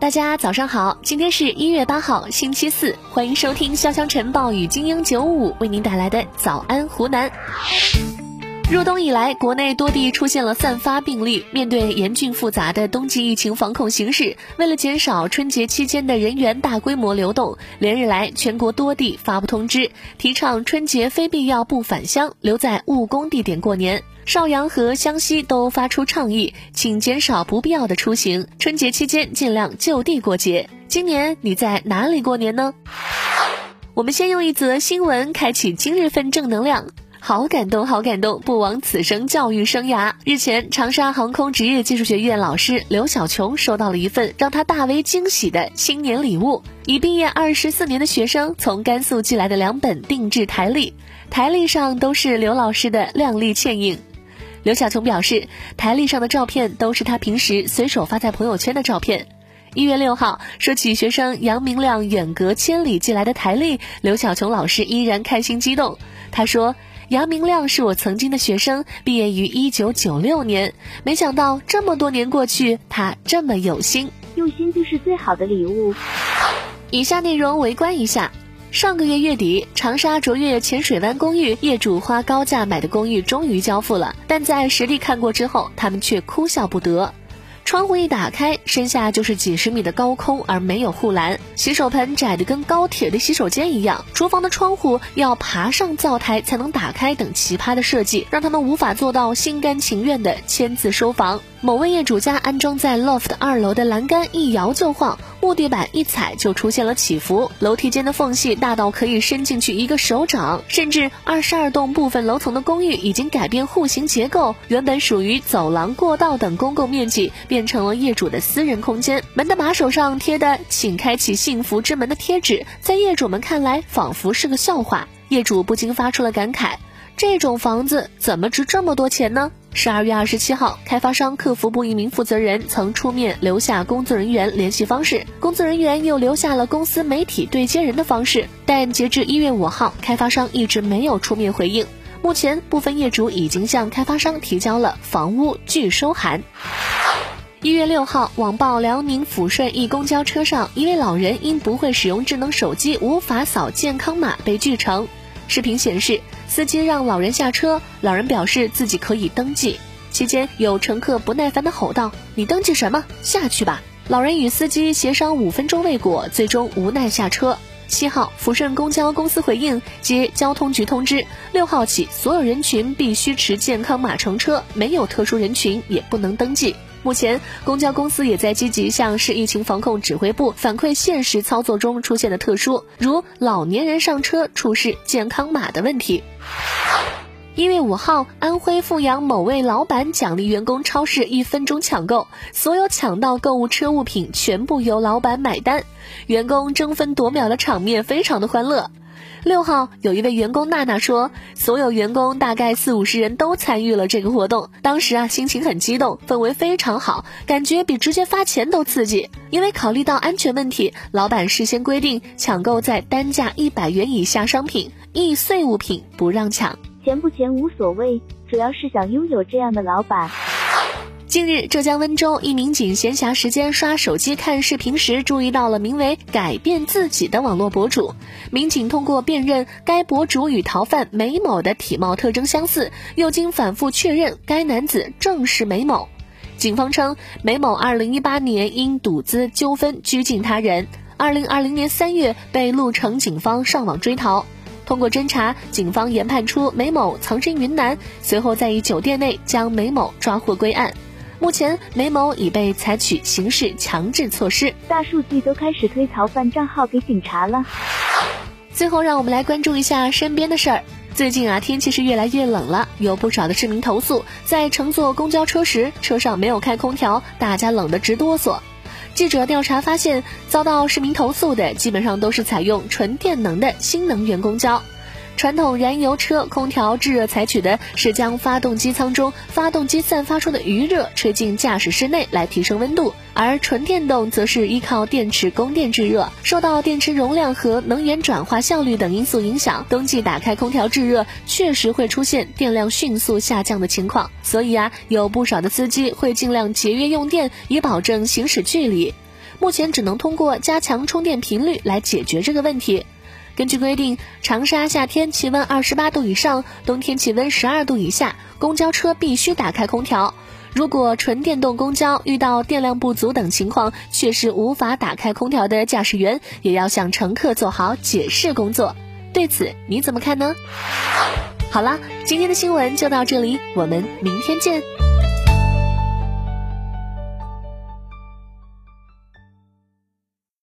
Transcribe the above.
大家早上好，今天是一月八号，星期四，欢迎收听潇湘晨报与精英九五为您带来的早安湖南。入冬以来，国内多地出现了散发病例。面对严峻复杂的冬季疫情防控形势，为了减少春节期间的人员大规模流动，连日来全国多地发布通知，提倡春节非必要不返乡，留在务工地点过年。邵阳和湘西都发出倡议，请减少不必要的出行，春节期间尽量就地过节。今年你在哪里过年呢？我们先用一则新闻开启今日份正能量。好感动，好感动！不枉此生教育生涯。日前，长沙航空职业技术学院老师刘小琼收到了一份让他大为惊喜的新年礼物——已毕业二十四年的学生从甘肃寄来的两本定制台历，台历上都是刘老师的靓丽倩影。刘晓琼表示，台历上的照片都是她平时随手发在朋友圈的照片。一月六号，说起学生杨明亮远隔千里寄来的台历，刘晓琼老师依然开心激动。他说。杨明亮是我曾经的学生，毕业于一九九六年。没想到这么多年过去，他这么有心，用心就是最好的礼物。以下内容围观一下：上个月月底，长沙卓越浅水湾公寓业主花高价买的公寓终于交付了，但在实地看过之后，他们却哭笑不得。窗户一打开，身下就是几十米的高空，而没有护栏。洗手盆窄的跟高铁的洗手间一样，厨房的窗户要爬上灶台才能打开，等奇葩的设计，让他们无法做到心甘情愿的签字收房。某位业主家安装在 loft 二楼的栏杆一摇就晃，木地板一踩就出现了起伏，楼梯间的缝隙大到可以伸进去一个手掌，甚至二十二栋部分楼层的公寓已经改变户型结构，原本属于走廊、过道等公共面积变成了业主的私人空间。门的把手上贴的“请开启幸福之门”的贴纸，在业主们看来仿佛是个笑话，业主不禁发出了感慨：这种房子怎么值这么多钱呢？十二月二十七号，开发商客服部一名负责人曾出面留下工作人员联系方式，工作人员又留下了公司媒体对接人的方式，但截至一月五号，开发商一直没有出面回应。目前，部分业主已经向开发商提交了房屋拒收函。一月六号，网曝辽宁抚顺一公交车上，一位老人因不会使用智能手机，无法扫健康码被拒乘。视频显示，司机让老人下车，老人表示自己可以登记。期间有乘客不耐烦地吼道：“你登记什么？下去吧！”老人与司机协商五分钟未果，最终无奈下车。七号，抚顺公交公司回应，接交通局通知，六号起所有人群必须持健康码乘车，没有特殊人群也不能登记。目前，公交公司也在积极向市疫情防控指挥部反馈现实操作中出现的特殊，如老年人上车出示健康码的问题。一月五号，安徽阜阳某位老板奖励员工超市一分钟抢购，所有抢到购物车物品全部由老板买单，员工争分夺秒的场面非常的欢乐。六号，有一位员工娜娜说，所有员工大概四五十人都参与了这个活动，当时啊心情很激动，氛围非常好，感觉比直接发钱都刺激。因为考虑到安全问题，老板事先规定抢购在单价一百元以下商品，易碎物品不让抢。钱不钱无所谓，主要是想拥有这样的老板。近日，浙江温州一民警闲暇时间刷手机看视频时，注意到了名为“改变自己”的网络博主。民警通过辨认该博主与逃犯梅某的体貌特征相似，又经反复确认，该男子正是梅某。警方称，梅某2018年因赌资纠纷拘禁他人，2020年3月被鹿城警方上网追逃。通过侦查，警方研判出梅某藏身云南，随后在一酒店内将梅某抓获归案。目前，梅某已被采取刑事强制措施。大数据都开始推逃犯账号给警察了。最后，让我们来关注一下身边的事儿。最近啊，天气是越来越冷了，有不少的市民投诉，在乘坐公交车时，车上没有开空调，大家冷得直哆嗦。记者调查发现，遭到市民投诉的基本上都是采用纯电能的新能源公交。传统燃油车空调制热采取的是将发动机舱中发动机散发出的余热吹进驾驶室内来提升温度，而纯电动则是依靠电池供电制热。受到电池容量和能源转化效率等因素影响，冬季打开空调制热确实会出现电量迅速下降的情况。所以啊，有不少的司机会尽量节约用电，以保证行驶距离。目前只能通过加强充电频率来解决这个问题。根据规定，长沙夏天气温二十八度以上，冬天气温十二度以下，公交车必须打开空调。如果纯电动公交遇到电量不足等情况，确实无法打开空调的驾驶员，也要向乘客做好解释工作。对此你怎么看呢？好了，今天的新闻就到这里，我们明天见。